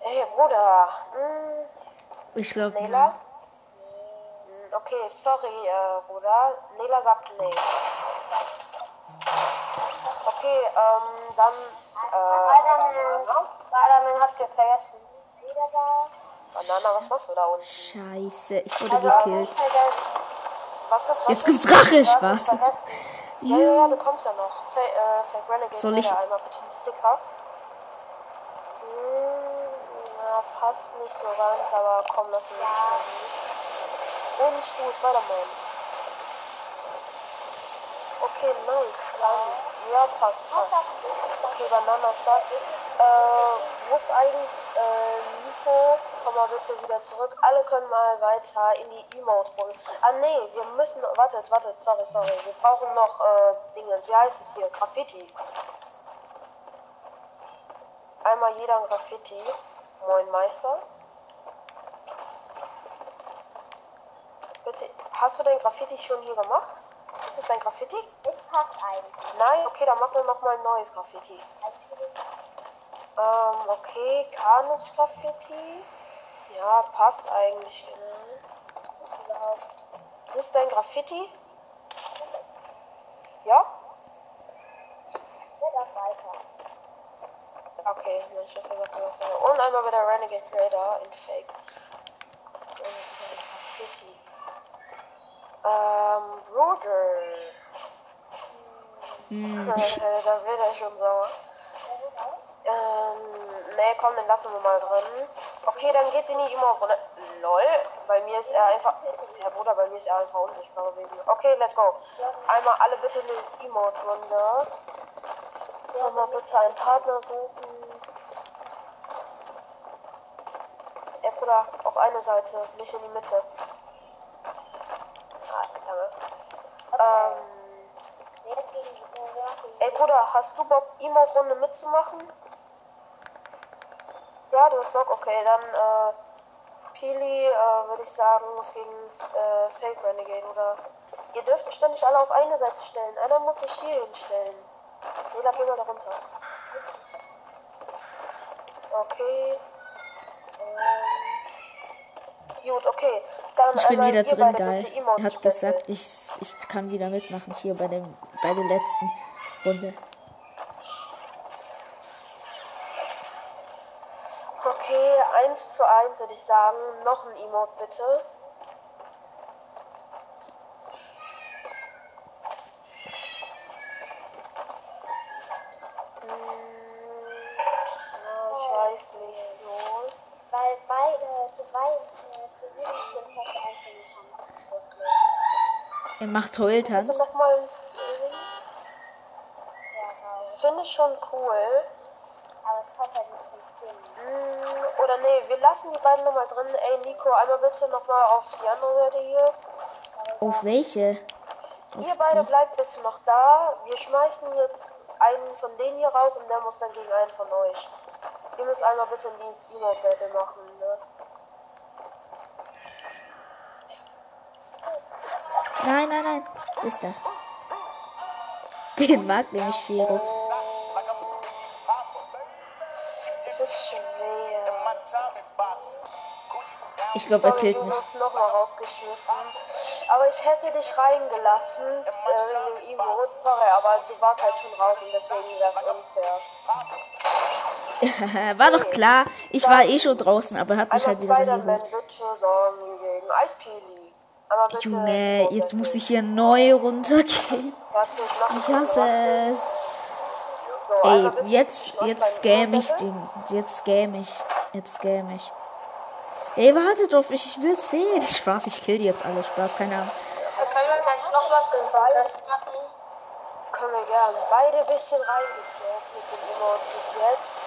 Ey, Bruder. Hm, Ich glaube, Nela? nee. Okay, sorry, äh, Bruder. Nela sagt nee. Okay, ähm, dann, äh. Banana hat da. Banana, was machst du da unten? Scheiße, ich wurde Also, gekillt. was Jetzt gibt's Rache, Spaß. Ja, ja, ja, du kommst ja noch. Fa äh, Fake Renegade, Soll ich- einmal bitte einen Sticker. Hm, na, passt nicht so ganz, aber komm, lass mich nicht Und du, Spider-Man. Okay, nice. Dann, ja, passt, passt. Okay, Banana Start. Äh, ist eigentlich, äh, Nico? Komm mal bitte wieder zurück. Alle können mal weiter in die Emote holen. Ah, nee, wir müssen, wartet, wartet, sorry, sorry. Wir brauchen noch, äh, Dinge. Wie heißt es hier? Graffiti. Einmal jeder ein Graffiti. Moin Meister. Bitte, hast du dein Graffiti schon hier gemacht? Ist es dein Graffiti? Es passt eigentlich. Nein? Okay, dann machen wir noch mal ein neues Graffiti. Ähm, okay, Carnage Graffiti. Ja, passt eigentlich. Das ist dein Graffiti? Ja? Weiter. Okay, mein Schwester sagt mir was weiter. Und einmal wieder Renegade Raider in Fake. Und Graffiti. Ähm, Bruder. Hm, *laughs* da wird er schon sauer. Ähm, nee, komm, den lassen wir mal drin. Okay, dann geht in die Emote-Runde. Lol, bei mir ist er einfach. Herr Bruder, bei mir ist er einfach unsichtbar gewesen. Okay, let's go. Einmal alle bitte eine Emote-Runde. Nochmal bitte einen Partner suchen. Ey, Bruder, auf eine Seite, nicht in die Mitte. Ah, danke. Ähm. Wer hat gegen wer hat gegen Ey Bruder, hast du Bock, Emote-Runde mitzumachen? Ja, du hast Bock, okay, dann äh, Pili, äh, würde ich sagen, muss gegen äh, Fake Renegade oder. Ihr dürft euch ständig alle auf eine Seite stellen. Einer muss sich hier hinstellen. Mal da runter. Okay. Ähm, gut, okay. Dann ich bin einmal wieder drin, geil. Er hat gesagt, ich, ich kann wieder mitmachen hier bei dem bei der letzten Runde. Okay, 1 zu 1 würde ich sagen. Noch ein Emote bitte. Hm, ja, ich schon cool. Aber halt nicht. Hm, oder nee, wir lassen die beiden nochmal drin. Ey, Nico, einmal bitte nochmal auf die andere Seite hier. Auf welche? Ihr beide bleibt bitte noch da. Wir schmeißen jetzt einen von denen hier raus und der muss dann gegen einen von euch. Ihr müsst einmal bitte die Emote Battle machen, ne? Nein, nein, nein. Ist er. Den mag nämlich Fero. Ich glaube, er killt mich. Aber ich hätte dich reingelassen, äh, Emote. Sorry, aber du warst halt schon raus und deswegen wäre es unfair. *laughs* war doch klar. Ich war eh schon draußen, aber er hat mich Einmal halt wieder reingeholt. Junge, jetzt muss ich hier neu runtergehen. Ich hasse es. Ey, jetzt, jetzt scam ich den. Jetzt scam ich. Jetzt scam ich. Ey, wartet auf mich, ich will sehen. *laughs* Spaß, ich kill die jetzt alle. Spaß, keine Ahnung. Können wir gleich noch was Gefallenes machen? Können wir gerne. Beide ein bisschen reingeklärt mit den Emotes bis jetzt.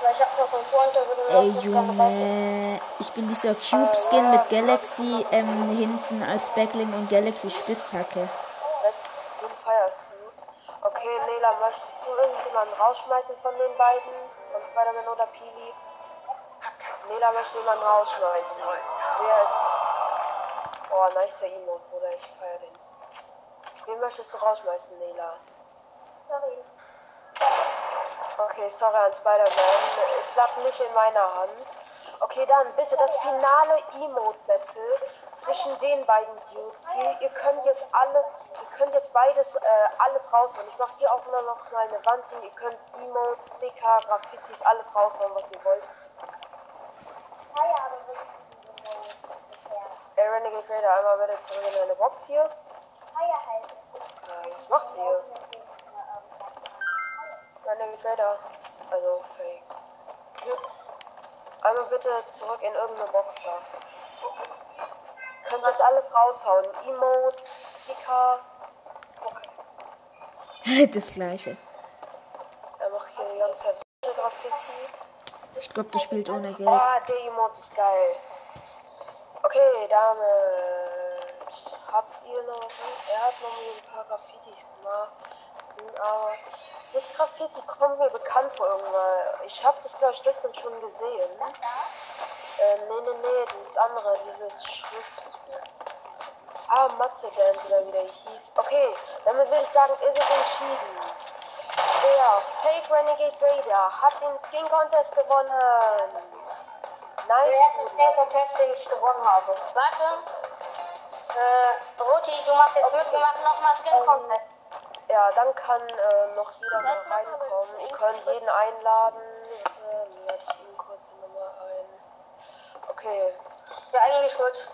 Weil ich hab noch einen Freund, der würde Ey. Junge. Ich bin dieser Cube-Skin mit Galaxy ähm, hinten als Backling und Galaxy Spitzhacke. Den feierst du. Okay, Nela, möchtest du irgendjemanden rausschmeißen von den beiden? Von Spider-Man oder Nela möchte jemanden rausschmeißen. Wer ist. Oh, nicer Emote, Bruder, ich feier den. Wen möchtest du rausschmeißen, Nela? Sorry. Okay, sorry an Spider-Man. Es lag nicht in meiner Hand. Okay, dann bitte das finale Emote-Battle zwischen den beiden Dudes hier. Ihr könnt jetzt alle, ihr könnt jetzt beides, äh, alles rausholen. Ich mache hier auch nur noch mal eine Wand hin. Ihr könnt Emotes, Sticker, Graffitis, alles raushauen, was ihr wollt. Ah ja, aber wirklich diese Modes bisher. Ey, Renegade Raider, einmal bitte zurück in eine Box hier. Äh, was macht ihr? Renegade Raider. Also fake. Einmal bitte zurück in irgendeine Box da. Könnt jetzt alles raushauen. Emotes, Sticker. *laughs* das gleiche. Er macht hier die ganze Zeit Graffiti. Ich glaube, der spielt ohne Geld. Ah, der Emote ist geil. Okay, damit habt ihr noch was? Er hat noch ein paar Graffitis gemacht. Sind aber. Das Graffiti kommt mir bekannt vor irgendwann. Ich habe das glaube ich gestern schon gesehen. Äh, nee, nee, nee, dieses andere, dieses Schrift. Ah, Mathe Band oder wie der hieß. Okay, damit würde ich sagen, ist es entschieden. Der Fake Renegade Raider hat den Skin Contest gewonnen. Nice. Contest, den ich gewonnen habe. Warte. Äh, Roti, du machst jetzt mit, wir machen nochmal Skin Contest. Ja, dann kann äh, noch jeder mal reinkommen. Ihr könnt jeden einladen. Warte, lade ich ihn kurz nochmal ein. Okay. Ja, eigentlich gut.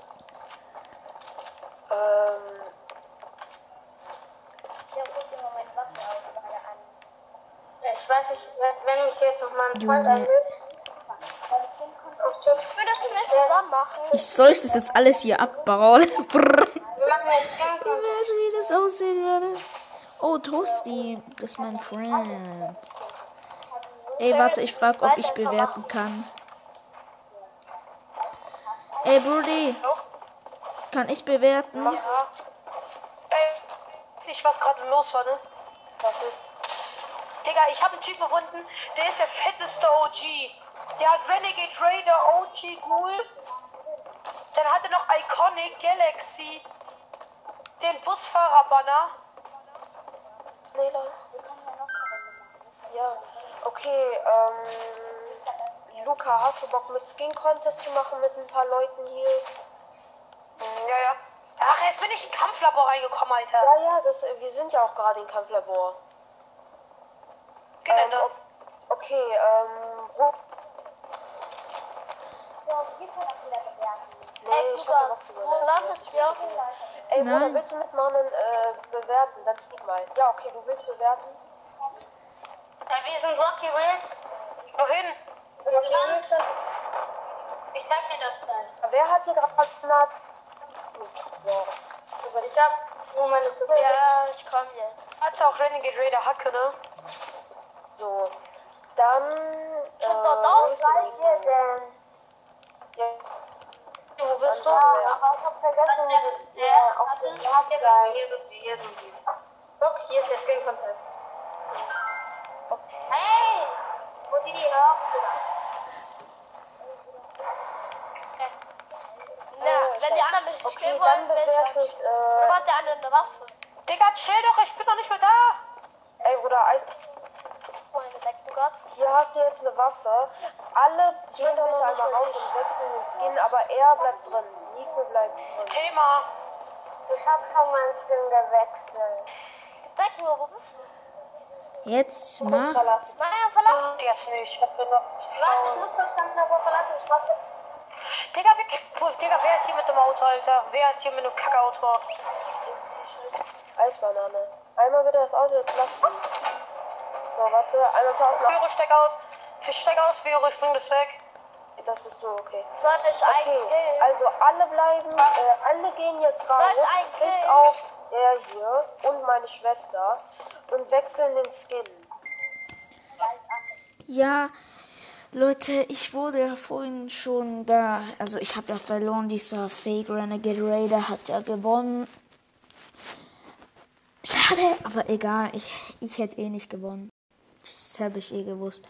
Ähm, Ja, guck dir mal meine Waffe aus, ich weiß nicht, wenn- mich jetzt noch mal ein Freund einlädt. Auf. Ich soll ich das jetzt alles hier abbauen? *laughs* Wir machen jetzt. Weißt du, wie das aussehen würde? Oh, Toasty, das ist mein Friend. Ey, warte, ich frage, ob ich bewerten kann. Ey, Brody, kann ich bewerten? Ja. Ey, ich was gerade los war, ne? Was ist? Digga, ich habe einen Typ gefunden, der ist der fetteste OG. Der hat Renegade Raider OG Ghoul. Dann hat er noch Iconic Galaxy. Den Busfahrer-Banner. Nela. Ja. Okay, ähm. Luca, hast du Bock mit Skin Contest zu machen mit ein paar Leuten hier? Hm, Ja, ja. Ach, jetzt bin ich in Kampflabor reingekommen, Alter. Ja, ja, das, wir sind ja auch gerade im Kampflabor. Genau, Ähm, okay, ähm. Ru- Ja, hier kann auch wieder bewerten. Nee, ich hab was zu bewerten. Ey, Bruder, willst du mitmachen, äh, bewerten? Dann sieht mal. Ja, okay, du willst bewerten? Ja, wir sind Rocky Reels. Wohin? Gelandet. Ich zeig dir das gleich. Wer hat hier gerade Nat? Ich hab nur meine Ja, ich komm jetzt. Hat auch Renegade Raider Hacke, ne? So. Dann. Äh, wo ist die? denn? Ja, Wo bist du? Aber ich hab vergessen, der auf dem Rad Hier sind wir, hier sind wir. Guck, hier ist der Skin Contest. Hey! Wo die die auf, Ja, wenn die anderen nicht okay, dann bewertet, äh, der andere eine Waffe? Digga, chill doch, ich bin noch nicht mehr da. ey Bruder, Eis, Du Gott. hier hast du jetzt eine Waffe. Alle gehen bitte einmal raus und wechseln den Skin, aber er bleibt drin. Nico bleibt drin. Thema. Ich hab schon meinen Skin gewechselt. Sag nur, wo bist du? Jetzt mach. verlassen. Maya, verlassen. Jetzt nicht, ich hab nur noch zu Warte, ich muss das Kampflabor verlassen. Ich brauch Digga, Puh, Digga, wer ist hier mit dem Auto, Alter? Wer ist hier mit dem Kackauto? Eisbanane. Einmal bitte das Auto jetzt lassen. So, warte, einmal tauschen. Führe, steck aus. Steck aus, Führe, ich bring das weg. Das bist du, okay. Sollte ich Okay, also alle bleiben, äh, alle gehen jetzt raus, bis auf der hier und meine Schwester und wechseln den Skin. Ja, Leute, ich wurde ja vorhin schon da. Also, ich habe ja verloren. Dieser Fake Renegade Raider hat ja gewonnen. Schade, aber egal. Ich, ich hätte eh nicht gewonnen. Das habe ich eh gewusst.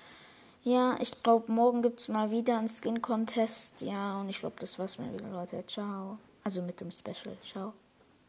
Ja, ich glaube, morgen gibt es mal wieder einen Skin-Contest. Ja, und ich glaube, das war's mal wieder, Leute. Ciao. Also mit dem Special. Ciao.